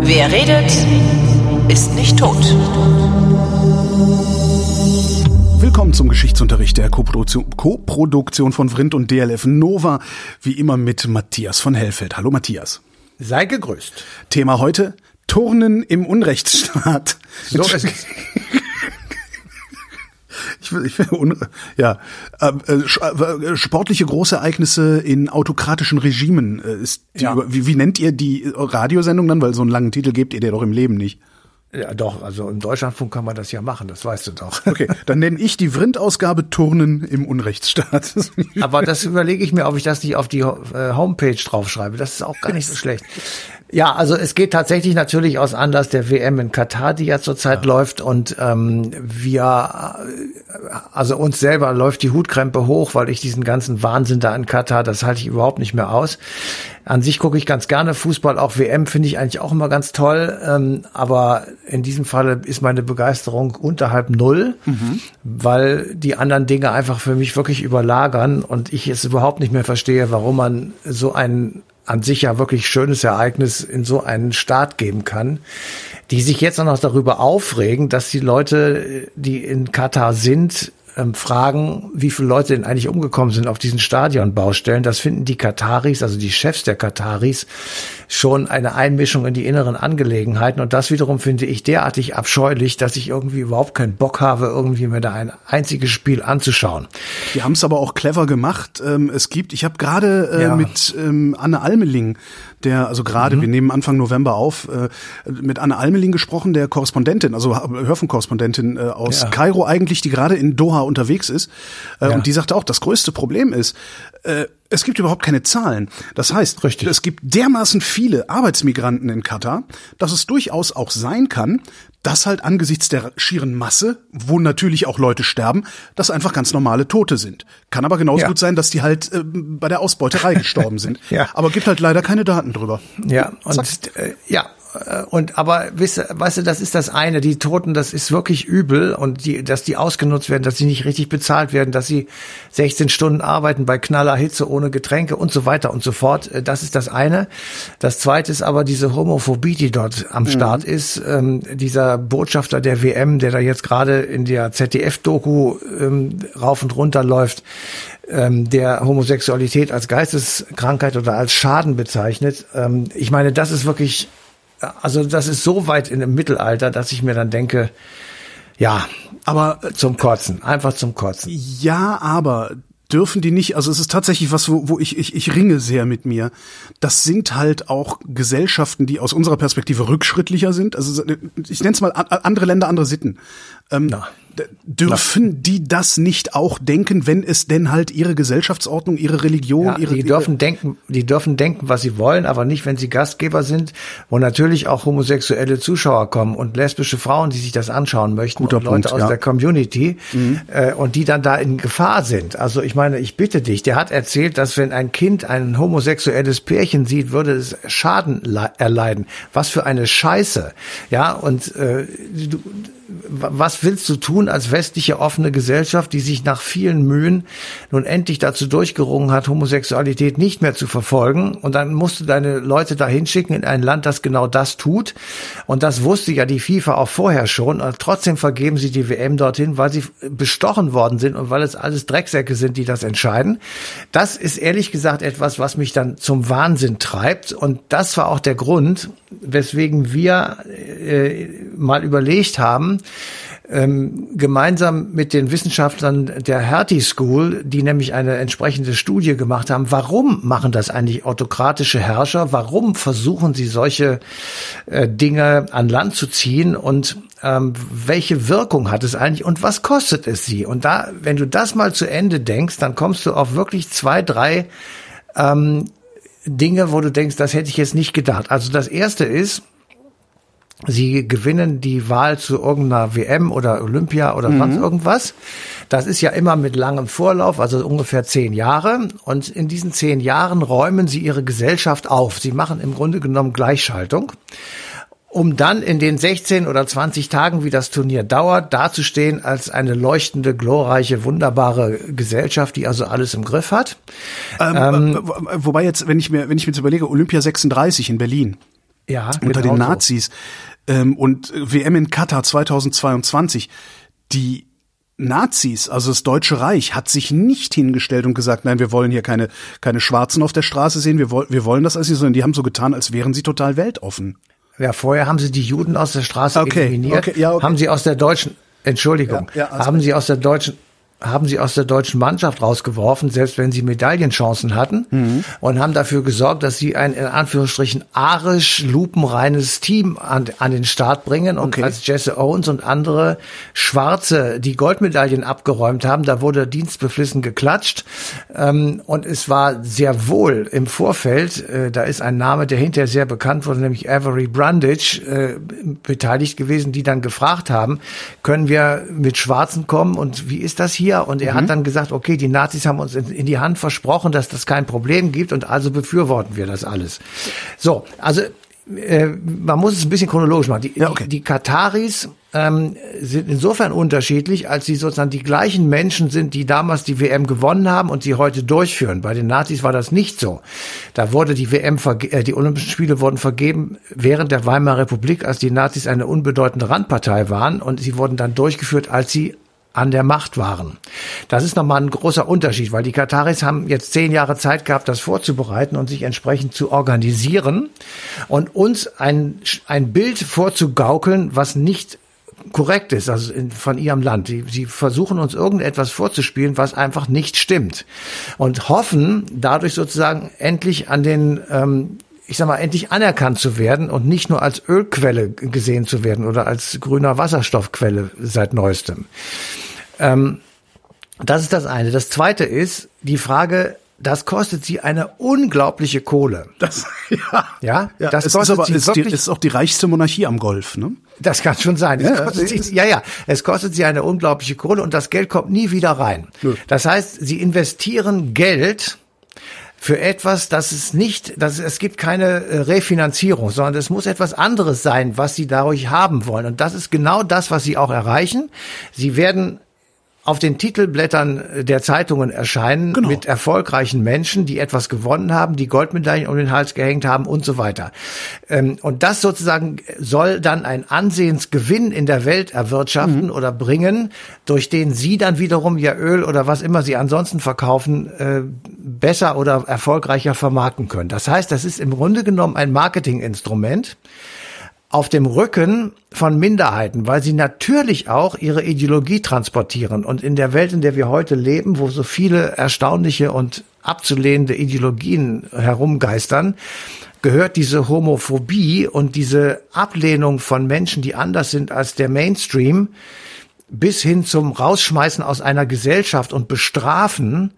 Wer redet, ist nicht tot. Willkommen zum Geschichtsunterricht der Koproduktion, Koproduktion von Vrindt und DLF Nova, wie immer mit Matthias von Hellfeld. Hallo Matthias. Sei gegrüßt. Thema heute, Turnen im Unrechtsstaat. So ist es. Ich ich ja, ähm, äh, äh, sportliche Großereignisse in autokratischen Regimen äh, ist die, Ja. wie, wie nennt ihr die Radiosendung dann? Weil so einen langen Titel gebt ihr dir doch im Leben nicht. Ja, doch, also im Deutschlandfunk kann man das ja machen, das weißt du doch. Okay, dann nenne ich die Vrindt-Ausgabe Turnen im Unrechtsstaat. Aber das überlege ich mir, ob ich das nicht auf die äh, Homepage draufschreibe. Das ist auch gar nicht so schlecht. Ja, also es geht tatsächlich natürlich aus Anlass der WM in Katar, die ja zurzeit läuft. Und ähm, wir, äh, also uns selber läuft die Hutkrempe hoch, weil ich diesen ganzen Wahnsinn da in Katar, das halte ich überhaupt nicht mehr aus. An sich gucke ich ganz gerne Fußball, auch WM finde ich eigentlich auch immer ganz toll. Ähm, aber in diesem Falle ist meine Begeisterung unterhalb null, weil die anderen Dinge einfach für mich wirklich überlagern und ich es überhaupt nicht mehr verstehe, warum man so ein an sich ja wirklich schönes Ereignis in so einen Staat geben kann, die sich jetzt auch noch darüber aufregen, dass die Leute, die in Katar sind, ähm, fragen, wie viele Leute denn eigentlich umgekommen sind auf diesen Stadionbaustellen. Das finden die Kataris, also die Chefs der Kataris, schon eine Einmischung in die inneren Angelegenheiten. Und das wiederum finde ich derartig abscheulich, dass ich irgendwie überhaupt keinen Bock habe, irgendwie mir da ein einziges Spiel anzuschauen. Die haben es aber auch clever gemacht. Ähm, es gibt, ich habe gerade äh, Ja. mit ähm, Anne Almeling, der, also gerade, wir nehmen Anfang November auf, äh, mit Anne Almeling gesprochen, der Korrespondentin, also Hörfunkkorrespondentin äh, aus Ja. Kairo eigentlich, die gerade in Doha unterwegs ist. Äh, Ja. Und die sagte auch, das größte Problem ist, äh, es gibt überhaupt keine Zahlen. Das heißt, Richtig. es gibt dermaßen viele Arbeitsmigranten in Katar, dass es durchaus auch sein kann, dass halt angesichts der schieren Masse, wo natürlich auch Leute sterben, dass einfach ganz normale Tote sind. Kann aber genauso Ja. gut sein, dass die halt äh, bei der Ausbeuterei gestorben sind. Ja. Aber gibt halt leider keine Daten drüber. Ja, und äh, ja, und aber weißt, du- weißt du, das ist das eine, die Toten, das ist wirklich übel und die, dass die ausgenutzt werden, dass sie nicht richtig bezahlt werden, dass sie 16 Stunden arbeiten bei knaller Hitze ohne Getränke und so weiter und so fort. Äh, Das ist das eine. Das zweite ist aber diese Homophobie, die dort am Start ist. Ähm, dieser Botschafter der WM, der da jetzt gerade in der ZDF-Doku ähm, rauf und runter läuft, ähm, der Homosexualität als Geisteskrankheit oder als Schaden bezeichnet. Ähm, ich meine, das ist wirklich, also das ist so weit in dem Mittelalter, dass ich mir dann denke, ja, Aber zum Kotzen, einfach zum Kotzen. Ja, aber dürfen die nicht, also es ist tatsächlich was, wo, wo ich, ich, ich ringe sehr mit mir. Das sind halt auch Gesellschaften, die aus unserer Perspektive rückschrittlicher sind. Also ich nenne es mal andere Länder, andere Sitten. Ähm, Na. dürfen die das nicht auch denken, wenn es denn halt ihre Gesellschaftsordnung, ihre Religion, Ja, ihre die dürfen denken, die dürfen denken, was sie wollen, aber nicht, wenn sie Gastgeber sind, wo natürlich auch homosexuelle Zuschauer kommen und lesbische Frauen, die sich das anschauen möchten, Guter und Leute Punkt, aus ja. Mhm. der Community äh, und die dann da in Gefahr sind. Also ich meine, ich bitte dich, der hat erzählt, dass wenn ein Kind ein homosexuelles Pärchen sieht, würde es Schaden le- erleiden. Was für eine Scheiße, ja und äh, du, was willst du tun als westliche offene Gesellschaft, die sich nach vielen Mühen nun endlich dazu durchgerungen hat, Homosexualität nicht mehr zu verfolgen? Und dann musst du deine Leute dahin schicken in ein Land, das genau das tut. Und das wusste ja die FIFA auch vorher schon. Und trotzdem vergeben sie die WM dorthin, weil sie bestochen worden sind und weil es alles Drecksäcke sind, die das entscheiden. Das ist ehrlich gesagt etwas, was mich dann zum Wahnsinn treibt. Und das war auch der Grund, weswegen wir äh, mal überlegt haben, ähm, gemeinsam mit den Wissenschaftlern der Hertie School, die nämlich eine entsprechende Studie gemacht haben, warum machen das eigentlich autokratische Herrscher? Warum versuchen sie solche äh, Dinge an Land zu ziehen und ähm, welche Wirkung hat es eigentlich und was kostet es sie? Und da, wenn du das mal zu Ende denkst, dann kommst du auf wirklich zwei, drei ähm, Dinge, wo du denkst, das hätte ich jetzt nicht gedacht. Also das erste ist, Sie gewinnen die Wahl zu irgendeiner WM oder Olympia oder sonst irgendwas. Das ist ja immer mit langem Vorlauf, also ungefähr zehn Jahre. Und in diesen zehn Jahren räumen Sie Ihre Gesellschaft auf. Sie machen im Grunde genommen Gleichschaltung. um dann in den 16 oder 20 Tagen, wie das Turnier dauert, dazustehen als eine leuchtende, glorreiche, wunderbare Gesellschaft, die also alles im Griff hat. Ähm, ähm, wobei jetzt, wenn ich mir, wenn ich mir jetzt überlege, Olympia 36 in Berlin. Ja, unter genau den Nazis so. ähm, und WM in Katar 2022, die Nazis, also das Deutsche Reich, hat sich nicht hingestellt und gesagt, nein, wir wollen hier keine, keine Schwarzen auf der Straße sehen, wir, wollen wir wollen das alles nicht, sondern die haben so getan, als wären sie total weltoffen. Ja, vorher haben sie die Juden aus der Straße okay, eliminiert, okay, ja, okay. haben sie aus der deutschen, Entschuldigung, ja, ja, also haben sie aus der deutschen haben sie aus der deutschen Mannschaft rausgeworfen, selbst wenn sie Medaillenchancen hatten mhm. und haben dafür gesorgt, dass sie ein in Anführungsstrichen arisch lupenreines Team an, an den Start bringen und okay. als Jesse Owens und andere Schwarze die Goldmedaillen abgeräumt haben, da wurde dienstbeflissen geklatscht ähm, und es war sehr wohl im Vorfeld, äh, da ist ein Name, der hinterher sehr bekannt wurde, nämlich Avery Brundage äh, beteiligt gewesen, die dann gefragt haben, können wir mit Schwarzen kommen und wie ist das hier? Hier und er mhm. hat dann gesagt, okay, die Nazis haben uns in, in, die Hand versprochen, dass das kein Problem gibt und also befürworten wir das alles. So, also äh, man muss es ein bisschen chronologisch machen. Die, ja, okay. die, die Kataris ähm, sind insofern unterschiedlich, als sie sozusagen die gleichen Menschen sind, die damals die WM gewonnen haben und sie heute durchführen. Bei den Nazis war das nicht so. Da wurde die WM, äh, die Olympischen Spiele wurden vergeben während der Weimarer Republik, als die Nazis eine unbedeutende Randpartei waren und sie wurden dann durchgeführt, als sie an der Macht waren. Das ist nochmal ein großer Unterschied, weil die Kataris haben jetzt zehn Jahre Zeit gehabt, das vorzubereiten und sich entsprechend zu organisieren und uns ein, ein Bild vorzugaukeln, was nicht korrekt ist, also von ihrem Land. Sie, sie versuchen uns irgendetwas vorzuspielen, was einfach nicht stimmt und hoffen dadurch sozusagen endlich an den ähm, ich sag mal, endlich anerkannt zu werden und nicht nur als Ölquelle gesehen zu werden oder als grüner Wasserstoffquelle seit neuestem. Ähm, das ist das eine. Das zweite ist die Frage, das kostet sie eine unglaubliche Kohle. Das, ja. Ja, ja das kostet ist aber, sie ist, wirklich, die, ist auch die reichste Monarchie am Golf, ne? Das kann schon sein. Ja, sie, ja, ja. Es kostet sie eine unglaubliche Kohle und das Geld kommt nie wieder rein. Nö. Das heißt, sie investieren Geld, für etwas, das es nicht, dass es gibt keine äh, Refinanzierung, sondern es muss etwas anderes sein, was sie dadurch haben wollen. Und das ist genau das, was sie auch erreichen. Sie werden auf den Titelblättern der Zeitungen erscheinen genau. mit erfolgreichen Menschen, die etwas gewonnen haben, die Goldmedaillen um den Hals gehängt haben und so weiter. Ähm, und das sozusagen soll dann ein Ansehensgewinn in der Welt erwirtschaften mhm. oder bringen, durch den sie dann wiederum ihr Öl oder was immer sie ansonsten verkaufen, äh, besser oder erfolgreicher vermarkten können. Das heißt, das ist im Grunde genommen ein Marketinginstrument, auf dem Rücken von Minderheiten, weil sie natürlich auch ihre Ideologie transportieren. Und in der Welt, in der wir heute leben, wo so viele erstaunliche und abzulehnende Ideologien herumgeistern, gehört diese Homophobie und diese Ablehnung von Menschen, die anders sind als der Mainstream, bis hin zum Rausschmeißen aus einer Gesellschaft und Bestrafen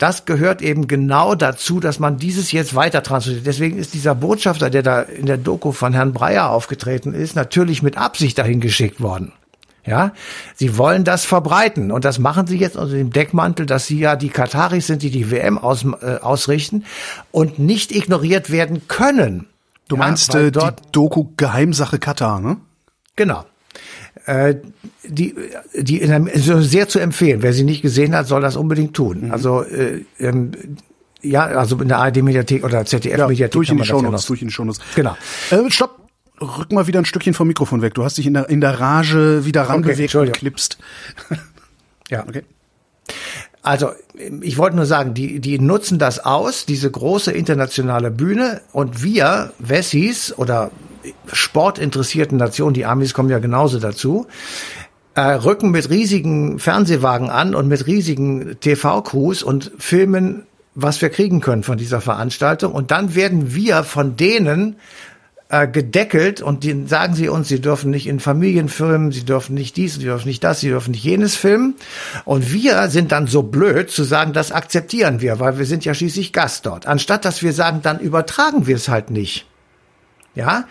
das gehört eben genau dazu, dass man dieses jetzt weiter transportiert. Deswegen ist dieser Botschafter, der da in der Doku von Herrn Breyer aufgetreten ist, natürlich mit Absicht dahin geschickt worden. Ja, sie wollen das verbreiten und das machen sie jetzt unter dem Deckmantel, dass sie ja die Kataris sind, die die WM aus, äh, ausrichten und nicht ignoriert werden können. Du meinst ja, äh, die Doku Geheimsache Katar, ne? Genau. Äh, die, die in einem, also sehr zu empfehlen. Wer sie nicht gesehen hat, soll das unbedingt tun. Mhm. Also äh, ähm, ja, also in der ARD-Mediathek oder ZDF-Mediathek. Ja, durch in die Shownotes, ja durch in die Shownotes. Genau. Äh, stopp! Rück mal wieder ein Stückchen vom Mikrofon weg. Du hast dich in der, in der Rage wieder ranbewegt okay, und klipst. ja. Okay. Also, ich wollte nur sagen, die, die nutzen das aus, diese große internationale Bühne und wir, Wessis oder sportinteressierten Nationen, die Amis kommen ja genauso dazu, äh, rücken mit riesigen Fernsehwagen an und mit riesigen TV-Crews und filmen, was wir kriegen können von dieser Veranstaltung. Und dann werden wir von denen äh, gedeckelt und die sagen sie uns, sie dürfen nicht in Familien filmen, sie dürfen nicht dies, sie dürfen nicht das, sie dürfen nicht jenes filmen. Und wir sind dann so blöd zu sagen, das akzeptieren wir, weil wir sind ja schließlich Gast dort. Anstatt dass wir sagen, dann übertragen wir es halt nicht. Ja,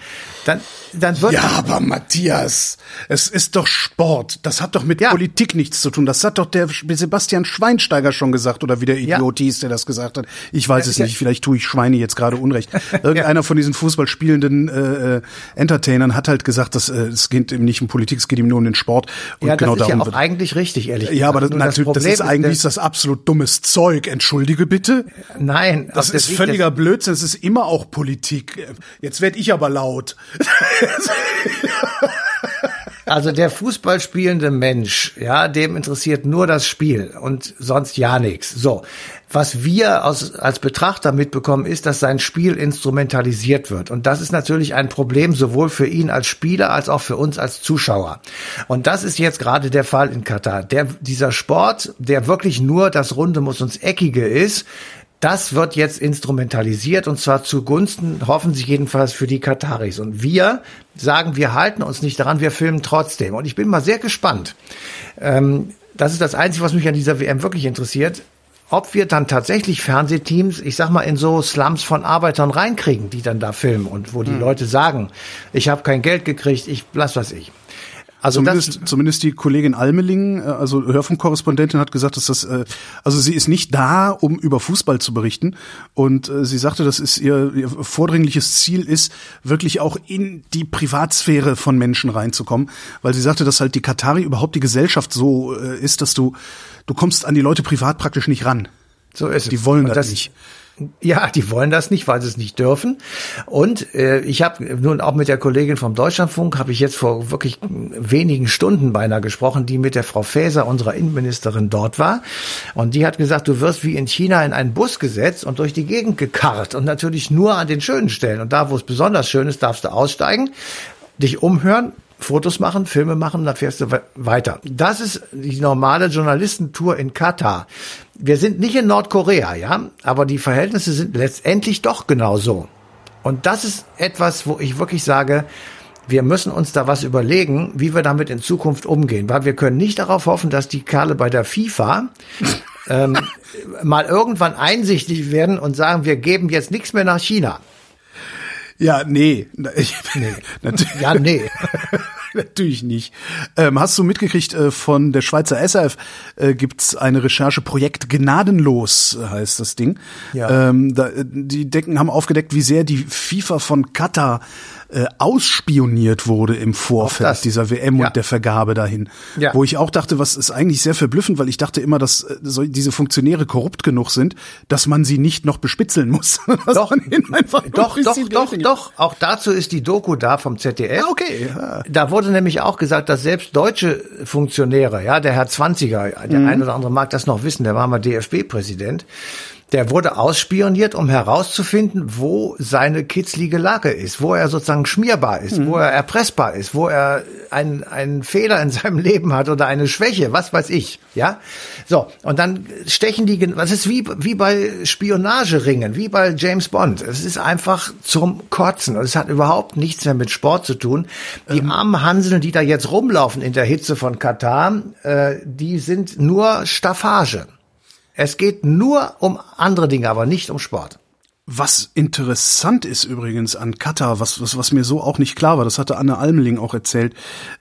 dann dann wird ja, aber Matthias, es ist doch Sport. Das hat doch mit ja. Politik nichts zu tun. Das hat doch der Sebastian Schweinsteiger schon gesagt oder wie der Idiot ja. hieß, der das gesagt hat. Ich weiß ja, es nicht. Vielleicht tue ich Schweine jetzt gerade Unrecht. Irgendeiner von diesen Fußballspielenden äh, äh, Entertainern hat halt gesagt, dass äh, es geht ihm nicht um Politik, es geht ihm nur um den Sport. Und ja, das genau ist darum ja auch eigentlich richtig, ehrlich gesagt. Ja, aber das, natürlich, das, das ist eigentlich ist das absolut dummes Zeug. Entschuldige bitte. Nein, das ist völliger Blödsinn. Es ist immer auch Politik. Jetzt werde ich aber laut. Also der Fußball spielende Mensch, ja, dem interessiert nur das Spiel und sonst ja nichts. So, was wir aus, als Betrachter mitbekommen, ist, dass sein Spiel instrumentalisiert wird. Und das ist natürlich ein Problem sowohl für ihn als Spieler als auch für uns als Zuschauer. Und das ist jetzt gerade der Fall in Katar. Der, dieser Sport, der wirklich nur das Runde muss uns Eckige ist, das wird jetzt instrumentalisiert und zwar zugunsten, hoffen sie jedenfalls für die Kataris. Und wir sagen, wir halten uns nicht daran, wir filmen trotzdem. Und ich bin mal sehr gespannt. Ähm, das ist das Einzige, was mich an dieser WM wirklich interessiert. Ob wir dann tatsächlich Fernsehteams, ich sag mal, in so Slums von Arbeitern reinkriegen, die dann da filmen und wo die hm. Leute sagen, ich habe kein Geld gekriegt, ich lass was ich. Also zumindest, zumindest die Kollegin Almeling, äh, also Hörfunkkorrespondentin, hat gesagt, dass das, äh, also sie ist nicht da, um über Fußball zu berichten. Und äh, sie sagte, dass es ihr, ihr vordringliches Ziel ist, wirklich auch in die Privatsphäre von Menschen reinzukommen, weil sie sagte, dass halt die Katari überhaupt die Gesellschaft so ist, dass du, du kommst an die Leute privat praktisch nicht ran. So ist es. Die wollen das, das nicht. Ja, die wollen das nicht, weil sie es nicht dürfen. Und äh, ich habe nun auch mit der Kollegin vom Deutschlandfunk, habe ich jetzt vor wirklich wenigen Stunden beinahe gesprochen, die mit der Frau Faeser, unserer Innenministerin, dort war. Und die hat gesagt, du wirst wie in China in einen Bus gesetzt und durch die Gegend gekarrt. Und natürlich nur an den schönen Stellen. Und da, wo es besonders schön ist, darfst du aussteigen, dich umhören, Fotos machen, Filme machen, dann fährst du weiter. Das ist die normale Journalistentour in Katar. Wir sind nicht in Nordkorea, ja, aber die Verhältnisse sind letztendlich doch genauso. Und das ist etwas, wo ich wirklich sage, wir müssen uns da was überlegen, wie wir damit in Zukunft umgehen, weil wir können nicht darauf hoffen, dass die Kerle bei der FIFA ähm, mal irgendwann einsichtig werden und sagen, wir geben jetzt nichts mehr nach China. Ja, nee. Ich, nee. ja, nee. Natürlich nicht. Ähm, hast du mitgekriegt, äh, von der Schweizer SAF äh, gibt's eine Recherche, Projekt Gnadenlos heißt das Ding. Ja. Ähm, da, die Decken haben aufgedeckt, wie sehr die FIFA von Katar äh, ausspioniert wurde im Vorfeld dieser WM ja. und der Vergabe dahin. Ja. Wo ich auch dachte, was ist eigentlich sehr verblüffend, weil ich dachte immer, dass äh, so, diese Funktionäre korrupt genug sind, dass man sie nicht noch bespitzeln muss. doch, doch, doch, doch, doch. Auch dazu ist die Doku da vom ZDF. Ja, okay. Ja. Da wurde nämlich auch gesagt, dass selbst deutsche Funktionäre, ja, der Herr Zwanziger, der mhm. ein oder andere mag das noch wissen, der war mal DFB-Präsident, der wurde ausspioniert, um herauszufinden, wo seine kitzlige Lage ist, wo er sozusagen schmierbar ist, mhm. wo er erpressbar ist, wo er einen, einen Fehler in seinem Leben hat oder eine Schwäche, was weiß ich, ja. So. Und dann stechen die, was ist wie, wie bei Spionageringen, wie bei James Bond. Es ist einfach zum Kotzen und es hat überhaupt nichts mehr mit Sport zu tun. Die ähm. armen Hanseln, die da jetzt rumlaufen in der Hitze von Katar, äh, die sind nur Staffage. Es geht nur um andere Dinge, aber nicht um Sport. Was interessant ist übrigens an Katar, was, was, was mir so auch nicht klar war, das hatte Anne Almeling auch erzählt,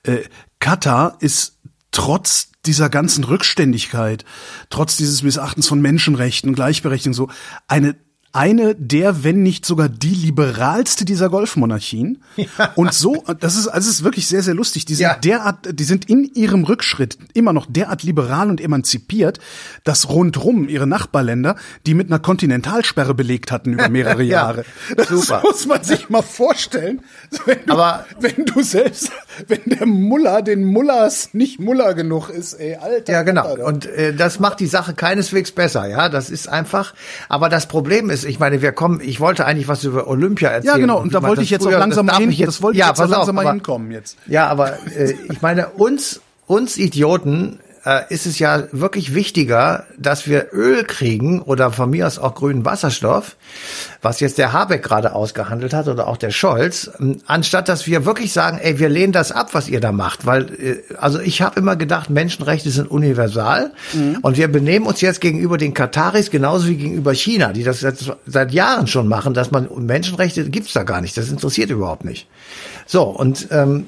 äh, Katar ist trotz dieser ganzen Rückständigkeit, trotz dieses Missachtens von Menschenrechten, Gleichberechtigung so, eine eine der, wenn nicht sogar die liberalste dieser Golfmonarchien. Ja. Und so, das ist, also es ist wirklich sehr, sehr lustig. Die sind ja. derart, die sind in ihrem Rückschritt immer noch derart liberal und emanzipiert, dass rundrum ihre Nachbarländer, die mit einer Kontinentalsperre belegt hatten über mehrere ja. Jahre. Das Super. muss man sich mal vorstellen. Wenn du, Aber wenn du selbst, wenn der Muller den Mullers nicht Muller genug ist, ey, Alter. Ja, genau. Alter. Und äh, das macht die Sache keineswegs besser, ja. Das ist einfach. Aber das Problem ist, ich meine, wir kommen, ich wollte eigentlich was über Olympia erzählen. Ja, genau, und da wollte ich jetzt früher, auch langsam mal hin, jetzt, das wollte ja, ich jetzt auch langsam auf, mal hinkommen jetzt. Ja, aber äh, ich meine, uns, uns Idioten äh, ist es ja wirklich wichtiger, dass wir Öl kriegen oder von mir aus auch grünen Wasserstoff, was jetzt der Habeck gerade ausgehandelt hat oder auch der Scholz, ähm, anstatt dass wir wirklich sagen, ey, wir lehnen das ab, was ihr da macht. Weil, äh, also ich habe immer gedacht, Menschenrechte sind universal mhm. und wir benehmen uns jetzt gegenüber den Kataris genauso wie gegenüber China, die das seit, seit Jahren schon machen, dass man Menschenrechte gibt's da gar nicht. Das interessiert überhaupt nicht. So, und ähm,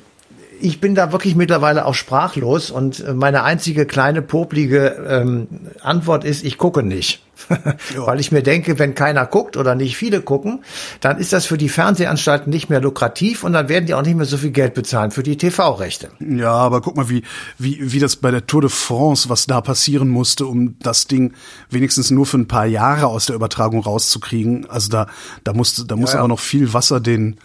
ich bin da wirklich mittlerweile auch sprachlos und äh, meine einzige kleine poplige ähm, Antwort ist, ich gucke nicht. Weil ich mir denke, wenn keiner guckt oder nicht viele gucken, dann ist das für die Fernsehanstalten nicht mehr lukrativ und dann werden die auch nicht mehr so viel Geld bezahlen für die TV-Rechte. Ja, aber guck mal, wie, wie, wie das bei der Tour de France, was da passieren musste, um das Ding wenigstens nur für ein paar Jahre aus der Übertragung rauszukriegen. Also da, da musste, da muss ja, ja. aber noch viel Wasser den,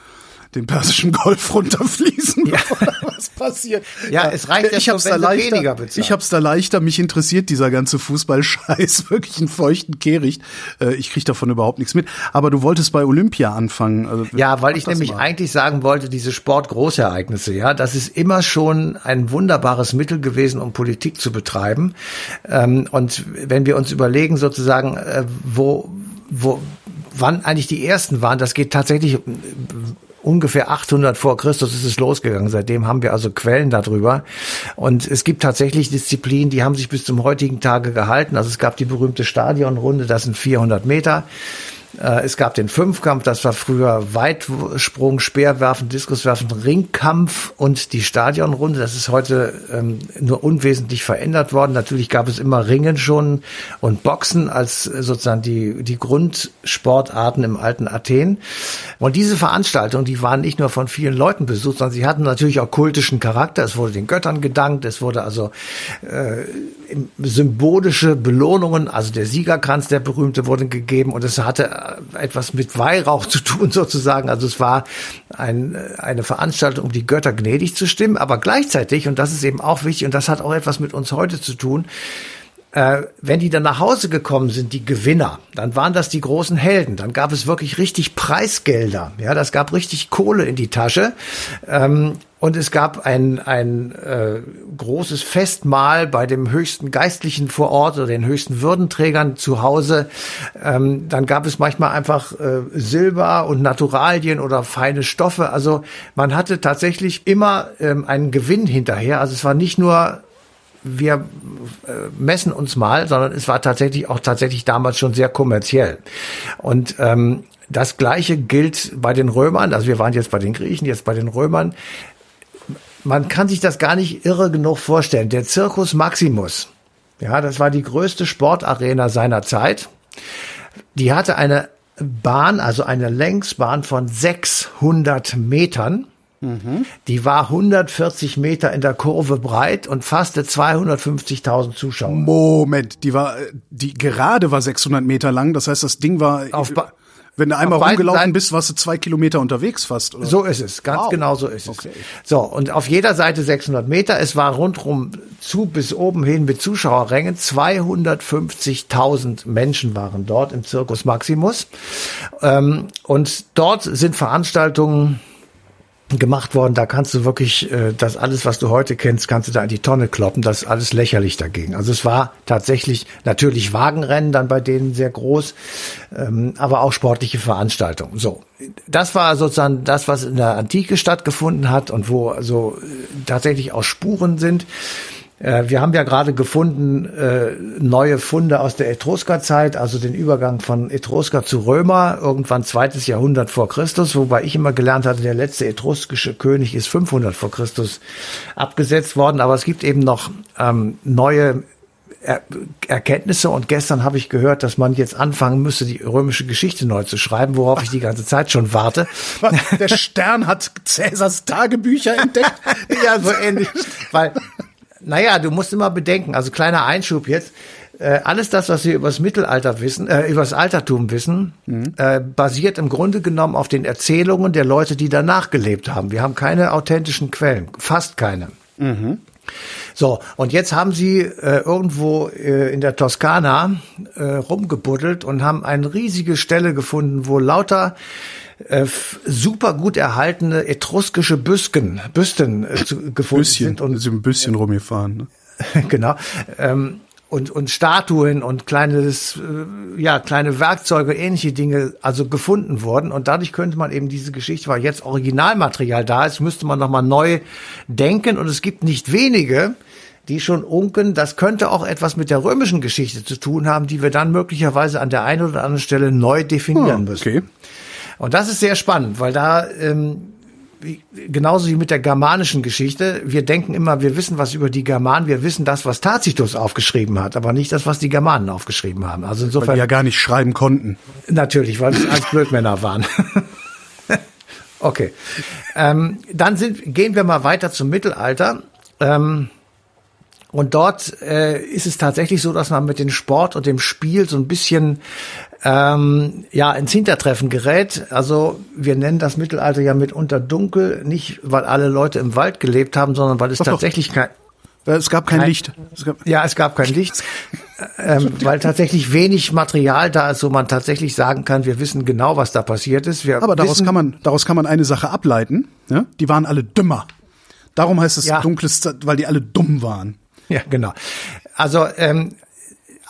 den Persischen Golf runterfließen, ja. was passiert. Ja, es reicht ja ich hab's da leichter, weniger bezahlt. Ich hab's da leichter, mich interessiert dieser ganze Fußballscheiß wirklich einen feuchten Kehricht. Äh, ich krieg davon überhaupt nichts mit. Aber du wolltest bei Olympia anfangen. Also, ja, weil ich nämlich mal. eigentlich sagen wollte, diese Sportgroßereignisse, ja, das ist immer schon ein wunderbares Mittel gewesen, um Politik zu betreiben. Ähm, und wenn wir uns überlegen, sozusagen, äh, wo, wo, wann eigentlich die ersten waren, das geht tatsächlich ungefähr 800 vor Christus ist es losgegangen. Seitdem haben wir also Quellen darüber. Und es gibt tatsächlich Disziplinen, die haben sich bis zum heutigen Tage gehalten. Also es gab die berühmte Stadionrunde, das sind 400 Meter. Äh, es gab den Fünfkampf, das war früher Weitsprung, Speerwerfen, Diskuswerfen, Ringkampf und die Stadionrunde. Das ist heute ähm, nur unwesentlich verändert worden. Natürlich gab es immer Ringen schon und Boxen als sozusagen die, die Grundsportarten im alten Athen. Und diese Veranstaltungen, die waren nicht nur von vielen Leuten besucht, sondern sie hatten natürlich auch kultischen Charakter. Es wurde den Göttern gedankt, es wurde also äh, symbolische Belohnungen, also der Siegerkranz, der berühmte, wurde gegeben und es hatte etwas mit Weihrauch zu tun sozusagen. Also es war ein, eine Veranstaltung, um die Götter gnädig zu stimmen, aber gleichzeitig, und das ist eben auch wichtig, und das hat auch etwas mit uns heute zu tun, äh, wenn die dann nach Hause gekommen sind, die Gewinner, dann waren das die großen Helden. Dann gab es wirklich richtig Preisgelder. Ja, das gab richtig Kohle in die Tasche. Ähm, und es gab ein, ein äh, großes Festmahl bei dem höchsten Geistlichen vor Ort oder den höchsten Würdenträgern zu Hause. Ähm, dann gab es manchmal einfach äh, Silber und Naturalien oder feine Stoffe. Also man hatte tatsächlich immer ähm, einen Gewinn hinterher. Also es war nicht nur wir äh, messen uns mal, sondern es war tatsächlich auch tatsächlich damals schon sehr kommerziell. Und ähm, das Gleiche gilt bei den Römern. Also wir waren jetzt bei den Griechen, jetzt bei den Römern. Man kann sich das gar nicht irre genug vorstellen. Der Circus Maximus, ja, das war die größte Sportarena seiner Zeit. Die hatte eine Bahn, also eine Längsbahn von 600 Metern. Die war 140 Meter in der Kurve breit und fasste 250.000 Zuschauer. Moment, die war, die gerade war 600 Meter lang. Das heißt, das Ding war auf wenn du einmal rumgelaufen bist, warst du zwei Kilometer unterwegs fast. Oder? So ist es, ganz wow. genau so ist es. Okay. So, und auf jeder Seite 600 Meter. Es war rundrum zu bis oben hin mit Zuschauerrängen. 250.000 Menschen waren dort im Circus Maximus. Ähm, und dort sind Veranstaltungen gemacht worden, da kannst du wirklich äh, das alles, was du heute kennst, kannst du da in die Tonne kloppen. Das ist alles lächerlich dagegen. Also es war tatsächlich natürlich Wagenrennen dann bei denen sehr groß, ähm, aber auch sportliche Veranstaltungen. So, das war sozusagen das, was in der Antike stattgefunden hat und wo also tatsächlich auch Spuren sind. Äh, wir haben ja gerade gefunden äh, neue Funde aus der Etrusker-Zeit, also den Übergang von Etrusker zu Römer, irgendwann zweites Jahrhundert vor Christus, wobei ich immer gelernt hatte, der letzte etruskische König ist 500 vor Christus abgesetzt worden. Aber es gibt eben noch ähm, neue er Erkenntnisse und gestern habe ich gehört, dass man jetzt anfangen müsse, die römische Geschichte neu zu schreiben, worauf ich die ganze Zeit schon warte. Der Stern hat Cäsars Tagebücher entdeckt. ja, so ähnlich. Weil naja, du musst immer bedenken, also kleiner Einschub jetzt, äh, alles das, was wir über das Mittelalter wissen, äh, über das Altertum wissen, mhm. äh, basiert im Grunde genommen auf den Erzählungen der Leute, die danach gelebt haben. Wir haben keine authentischen Quellen, fast keine. Mhm. So, und jetzt haben sie äh, irgendwo äh, in der Toskana äh, rumgebuddelt und haben eine riesige Stelle gefunden, wo lauter äh, super gut erhaltene etruskische Büsken, Büsten äh, zu, gefunden Büsschen, sind. Und sind ein bisschen rumgefahren. Ne? genau. Ähm, und, und Statuen und kleines, äh, ja, kleine Werkzeuge, ähnliche Dinge, also gefunden wurden. Und dadurch könnte man eben diese Geschichte, weil jetzt Originalmaterial da ist, müsste man nochmal neu denken. Und es gibt nicht wenige, die schon unken, das könnte auch etwas mit der römischen Geschichte zu tun haben, die wir dann möglicherweise an der einen oder anderen Stelle neu definieren Oh, müssen. Und das ist sehr spannend, weil da ähm, wie, genauso wie mit der germanischen Geschichte, wir denken immer, wir wissen was über die Germanen, wir wissen das, was Tacitus aufgeschrieben hat, aber nicht das, was die Germanen aufgeschrieben haben. Also Weil insofern die ja gar nicht schreiben konnten. natürlich, weil es als Blödmänner waren. okay, ähm, dann sind, gehen wir mal weiter zum Mittelalter. Ähm, und dort äh, ist es tatsächlich so, dass man mit dem Sport und dem Spiel so ein bisschen ähm, ja ins Hintertreffen gerät. Also wir nennen das Mittelalter ja mitunter dunkel, nicht weil alle Leute im Wald gelebt haben, sondern weil es Doch, doch. tatsächlich kein Äh, Es gab kein Kein- Licht. Es gab, ja, es gab kein Licht, ähm, weil tatsächlich wenig Material da ist, wo man tatsächlich sagen kann, wir wissen genau, was da passiert ist. Wir aber daraus kann man, daraus kann man eine Sache ableiten. Ja? Die waren alle dümmer. Darum heißt es Ja. dunkles, weil die alle dumm waren. Ja, genau. Also ähm,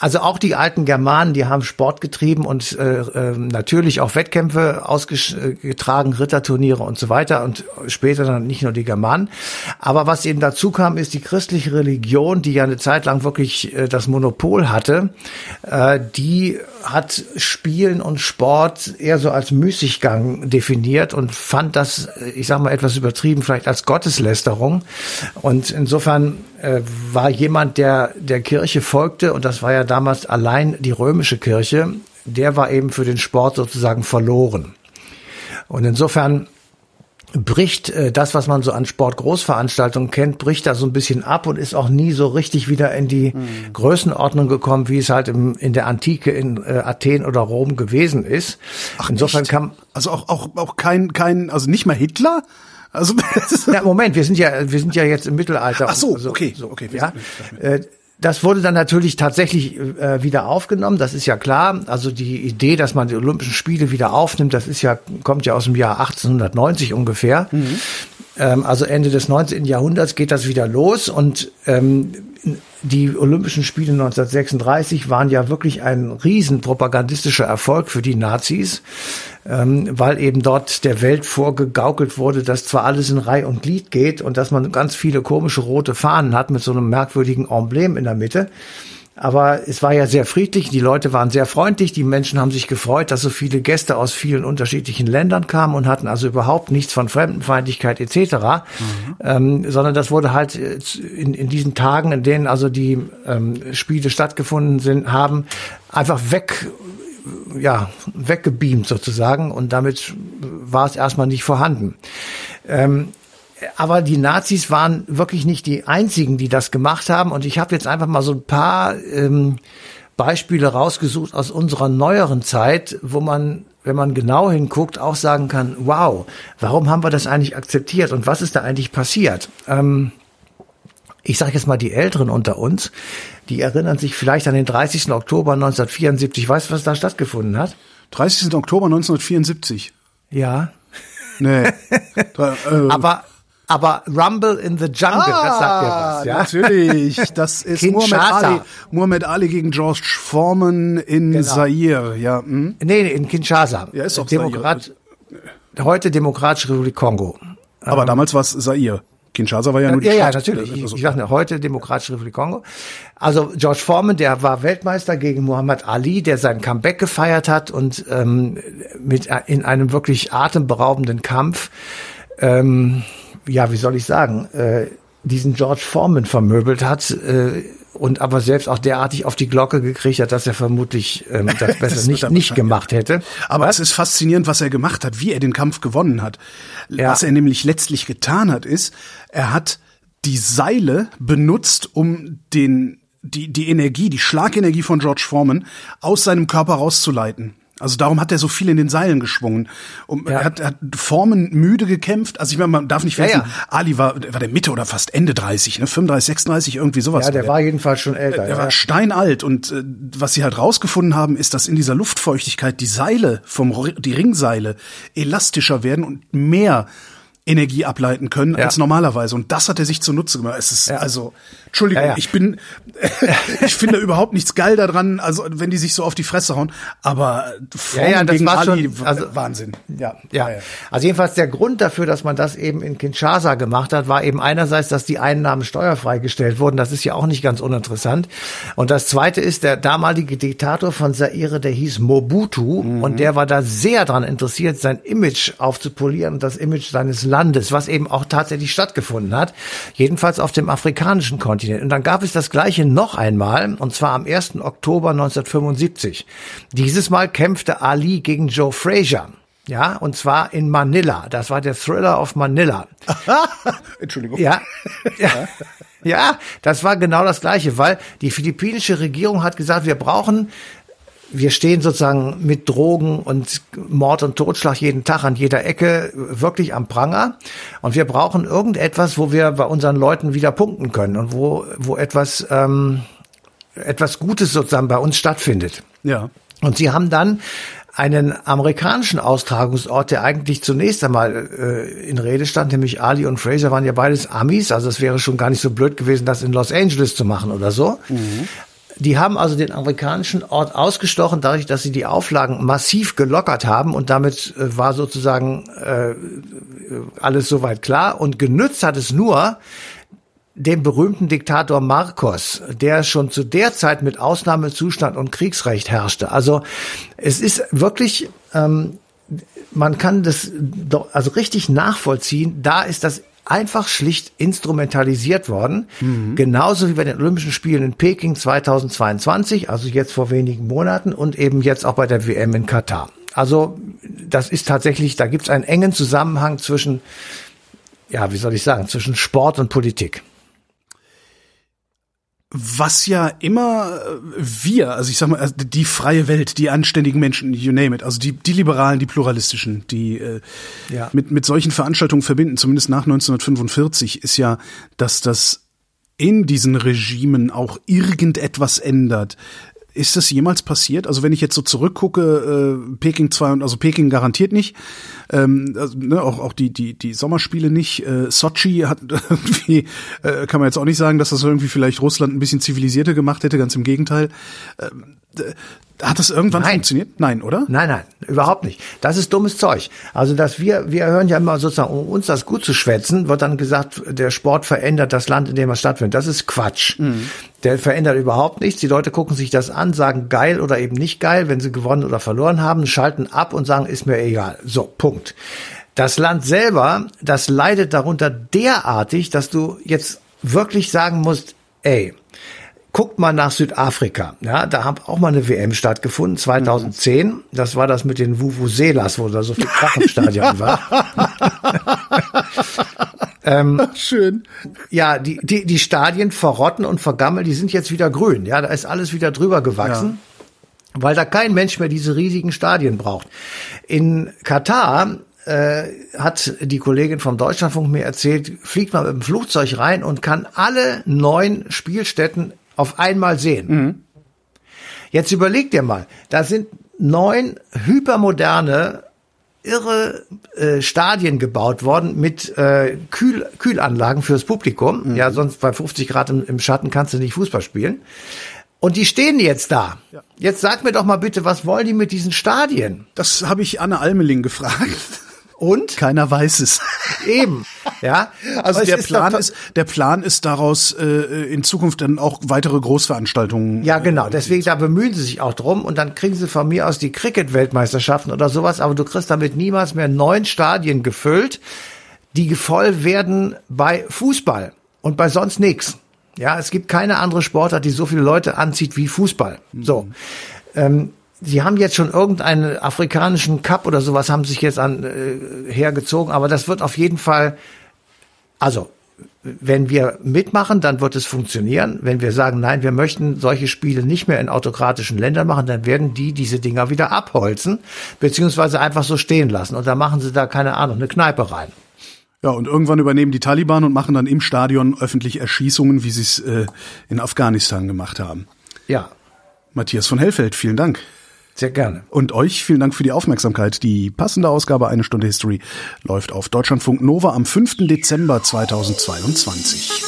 also auch die alten Germanen, die haben Sport getrieben und äh, äh, natürlich auch Wettkämpfe ausgetragen, Ritterturniere und so weiter und später dann nicht nur die Germanen. Aber was eben dazu kam, ist die christliche Religion, die ja eine Zeit lang wirklich äh, das Monopol hatte, äh, die hat Spielen und Sport eher so als Müßiggang definiert und fand das, äh, ich sag mal etwas übertrieben, vielleicht als Gotteslästerung. Und insofern äh, war jemand, der der Kirche folgte, und das war ja damals allein die römische Kirche, der war eben für den Sport sozusagen verloren. Und insofern bricht äh, das, was man so an Sportgroßveranstaltungen kennt, bricht da so ein bisschen ab und ist auch nie so richtig wieder in die Größenordnung gekommen, wie es halt im, in der Antike in äh, Athen oder Rom gewesen ist. Insofern echt? kann Also auch, auch, auch kein, kein, also nicht mal Hitler? Also, Na, Moment, wir sind ja, wir sind ja jetzt im Mittelalter. Ach so, Also, okay, okay, wir Ja, äh, das wurde dann natürlich tatsächlich äh, wieder aufgenommen, das ist ja klar. Also die Idee, dass man die Olympischen Spiele wieder aufnimmt, das ist ja, kommt ja aus dem Jahr 1890 ungefähr. Ähm, also Ende des 19. Jahrhunderts geht das wieder los und ähm, die Olympischen Spiele 1936 waren ja wirklich ein riesen propagandistischer Erfolg für die Nazis, ähm, weil eben dort der Welt vorgegaukelt wurde, dass zwar alles in Reih und Glied geht und dass man ganz viele komische rote Fahnen hat mit so einem merkwürdigen Emblem in der Mitte. Aber es war ja sehr friedlich, die Leute waren sehr freundlich, die Menschen haben sich gefreut, dass so viele Gäste aus vielen unterschiedlichen Ländern kamen und hatten also überhaupt nichts von Fremdenfeindlichkeit etc., ähm, sondern das wurde halt äh, in, in diesen Tagen, in denen also die ähm, Spiele stattgefunden sind, haben, einfach weg ja, weggebeamt sozusagen und damit war es erstmal nicht vorhanden. Ähm, aber die Nazis waren wirklich nicht die einzigen, die das gemacht haben. Und ich habe jetzt einfach mal so ein paar ähm, Beispiele rausgesucht aus unserer neueren Zeit, wo man, wenn man genau hinguckt, auch sagen kann, wow, warum haben wir das eigentlich akzeptiert und was ist da eigentlich passiert? Ähm, ich sage jetzt mal die Älteren unter uns, die erinnern sich vielleicht an den 30. Oktober 1974. Weißt du, was da stattgefunden hat? 30. Oktober 1974. Ja. Nee. Aber, aber Rumble in the Jungle, das sagt dir was, ja? Ah, Natürlich, das ist Muhammad Kinshasa. Ali, Muhammad Ali gegen George Foreman in Genau. Zaire, ja. Hm? Nee, nee, in Kinshasa. Ja, ist doch Demokrat, Heute Demokratische Republik Kongo. Aber damals war es Zaire. Kinshasa war ja nur die Ja, ja, Stadt. natürlich. Ich, ich sage heute Demokratische Republik Kongo. Also George Foreman, der war Weltmeister gegen Muhammad Ali, der sein Comeback gefeiert hat und ähm, mit in einem wirklich atemberaubenden Kampf, ähm, ja, wie soll ich sagen, äh, diesen George Foreman vermöbelt hat äh, und aber selbst auch derartig auf die Glocke gekriegt hat, dass er vermutlich ähm, das besser Das nicht, nicht gemacht hätte. Aber es ist faszinierend, was er gemacht hat, wie er den Kampf gewonnen hat. Ja. Was er nämlich letztlich getan hat, ist, er hat die Seile benutzt, um den, die, die Energie, die Schlagenergie von George Foreman aus seinem Körper rauszuleiten. Also darum hat er so viel in den Seilen geschwungen. Um, Ja. Er hat, er hat Foreman müde gekämpft. Also ich meine, man darf nicht Ja, vergessen, ja. Ali war, war der Mitte oder fast Ende 30, ne? 35, 36, irgendwie sowas. Ja, der war jedenfalls schon älter. Er ja. war steinalt und äh, was sie halt rausgefunden haben, ist, dass in dieser Luftfeuchtigkeit die Seile vom die Ringseile elastischer werden und mehr Energie ableiten können Ja. als normalerweise und das hat er sich zunutze gemacht. Es ist Ja. also Entschuldigung, ja, ja. ich bin, ich finde überhaupt nichts geil daran, also wenn die sich so auf die Fresse hauen, aber ja, ja, das gegen war Ali, schon, also, Wahnsinn. Ja, ja, ja. Also jedenfalls der Grund dafür, dass man das eben in Kinshasa gemacht hat, war eben einerseits, dass die Einnahmen steuerfrei gestellt wurden. Das ist ja auch nicht ganz uninteressant. Und das zweite ist, der damalige Diktator von Zaire, der hieß Mobutu mhm. und der war da sehr daran interessiert, sein Image aufzupolieren und das Image seines Landes, was eben auch tatsächlich stattgefunden hat. Jedenfalls auf dem afrikanischen Kontinent. Und dann gab es das Gleiche noch einmal, und zwar am 1. Oktober 1975. Dieses Mal kämpfte Ali gegen Joe Frazier. Ja, und zwar in Manila. Das war der Thriller of Manila. Entschuldigung. Ja. ja. Ja, das war genau das Gleiche, weil die philippinische Regierung hat gesagt, wir brauchen wir stehen sozusagen mit Drogen und Mord und Totschlag jeden Tag an jeder Ecke wirklich am Pranger. Und wir brauchen irgendetwas, wo wir bei unseren Leuten wieder punkten können und wo, wo etwas, ähm, etwas Gutes sozusagen bei uns stattfindet. Ja. Und sie haben dann einen amerikanischen Austragungsort, der eigentlich zunächst einmal äh, in Rede stand, nämlich Ali und Fraser waren ja beides Amis, also es wäre schon gar nicht so blöd gewesen, das in Los Angeles zu machen oder so. Mhm. Die haben also den amerikanischen Ort ausgestochen, dadurch, dass sie die Auflagen massiv gelockert haben und damit äh, war sozusagen äh, alles soweit klar. Und genützt hat es nur dem berühmten Diktator Marcos, der schon zu der Zeit mit Ausnahmezustand und Kriegsrecht herrschte. Also es ist wirklich, ähm, man kann das doch also richtig nachvollziehen. Da ist das einfach schlicht instrumentalisiert worden. Mhm. Genauso wie bei den Olympischen Spielen in Peking 2022, also jetzt vor wenigen Monaten und eben jetzt auch bei der WM in Katar. Also das ist tatsächlich, da gibt es einen engen Zusammenhang zwischen, ja, wie soll ich sagen, zwischen Sport und Politik was ja immer äh, wir, also ich sag mal, also die freie Welt, die anständigen Menschen, you name it, also die, die Liberalen, die Pluralistischen, die äh, ja. mit, mit solchen Veranstaltungen verbinden, zumindest nach 1945, ist ja, dass das in diesen Regimen auch irgendetwas ändert. Ist das jemals passiert? Also wenn ich jetzt so zurückgucke, äh, Peking 2 und also Peking garantiert nicht, ähm, also, ne, auch auch die die die Sommerspiele nicht. Äh, Sochi hat irgendwie äh, kann man jetzt auch nicht sagen, dass das irgendwie vielleicht Russland ein bisschen zivilisierter gemacht hätte. Ganz im Gegenteil. Ähm, hat das irgendwann nein. funktioniert? Nein, oder? Nein, nein, überhaupt nicht. Das ist dummes Zeug. Also, dass wir, wir hören ja immer sozusagen, um uns das gut zu schwätzen, wird dann gesagt, der Sport verändert das Land, in dem er stattfindet. Das ist Quatsch. Mhm. Der verändert überhaupt nichts. Die Leute gucken sich das an, sagen geil oder eben nicht geil, wenn sie gewonnen oder verloren haben, schalten ab und sagen, ist mir egal. So, Punkt. Das Land selber, das leidet darunter derartig, dass du jetzt wirklich sagen musst, ey, Guckt mal nach Südafrika. Ja, da hat auch mal eine WM stattgefunden, 2010. Das war das mit den Vuvuzelas, wo da so viel Krach im Stadion war. ähm, Schön. Ja, die, die, die Stadien verrotten und vergammeln, die sind jetzt wieder grün. Ja, da ist alles wieder drüber gewachsen. Ja. Weil da kein Mensch mehr diese riesigen Stadien braucht. In Katar äh, hat die Kollegin vom Deutschlandfunk mir erzählt, fliegt man mit dem Flugzeug rein und kann alle neun Spielstätten auf einmal sehen. Mhm. Jetzt überleg dir mal, da sind neun hypermoderne irre äh, Stadien gebaut worden mit äh, Kühl, Kühlanlagen fürs Publikum. Mhm. Ja, sonst bei 50 Grad im, im, Schatten kannst du nicht Fußball spielen. Und die stehen jetzt da. Ja. Jetzt sag mir doch mal bitte, was wollen die mit diesen Stadien? Das habe ich Anne Almeling gefragt. Und? Keiner weiß es. Eben, ja. Also der Plan ist, der Plan ist daraus äh, in Zukunft dann auch weitere Großveranstaltungen. Ja, genau. Deswegen da bemühen sie sich auch drum und dann kriegen sie von mir aus die Cricket-Weltmeisterschaften oder sowas. Aber du kriegst damit niemals mehr neun Stadien gefüllt, die voll werden bei Fußball und bei sonst nichts. Ja, es gibt keine andere Sportart, die so viele Leute anzieht wie Fußball. So. Ähm, Sie haben jetzt schon irgendeinen afrikanischen Cup oder sowas haben sich jetzt an äh, hergezogen, aber das wird auf jeden Fall, also wenn wir mitmachen, dann wird es funktionieren. Wenn wir sagen, nein, wir möchten solche Spiele nicht mehr in autokratischen Ländern machen, dann werden die diese Dinger wieder abholzen, beziehungsweise einfach so stehen lassen. Und dann machen sie da, keine Ahnung, eine Kneipe rein. Ja, und irgendwann übernehmen die Taliban und machen dann im Stadion öffentlich Erschießungen, wie sie es äh, in Afghanistan gemacht haben. Ja. Matthias von Hellfeld, vielen Dank. Sehr gerne. Und euch vielen Dank für die Aufmerksamkeit. Die passende Ausgabe Eine Stunde History läuft auf Deutschlandfunk Nova am 5. Dezember 2022.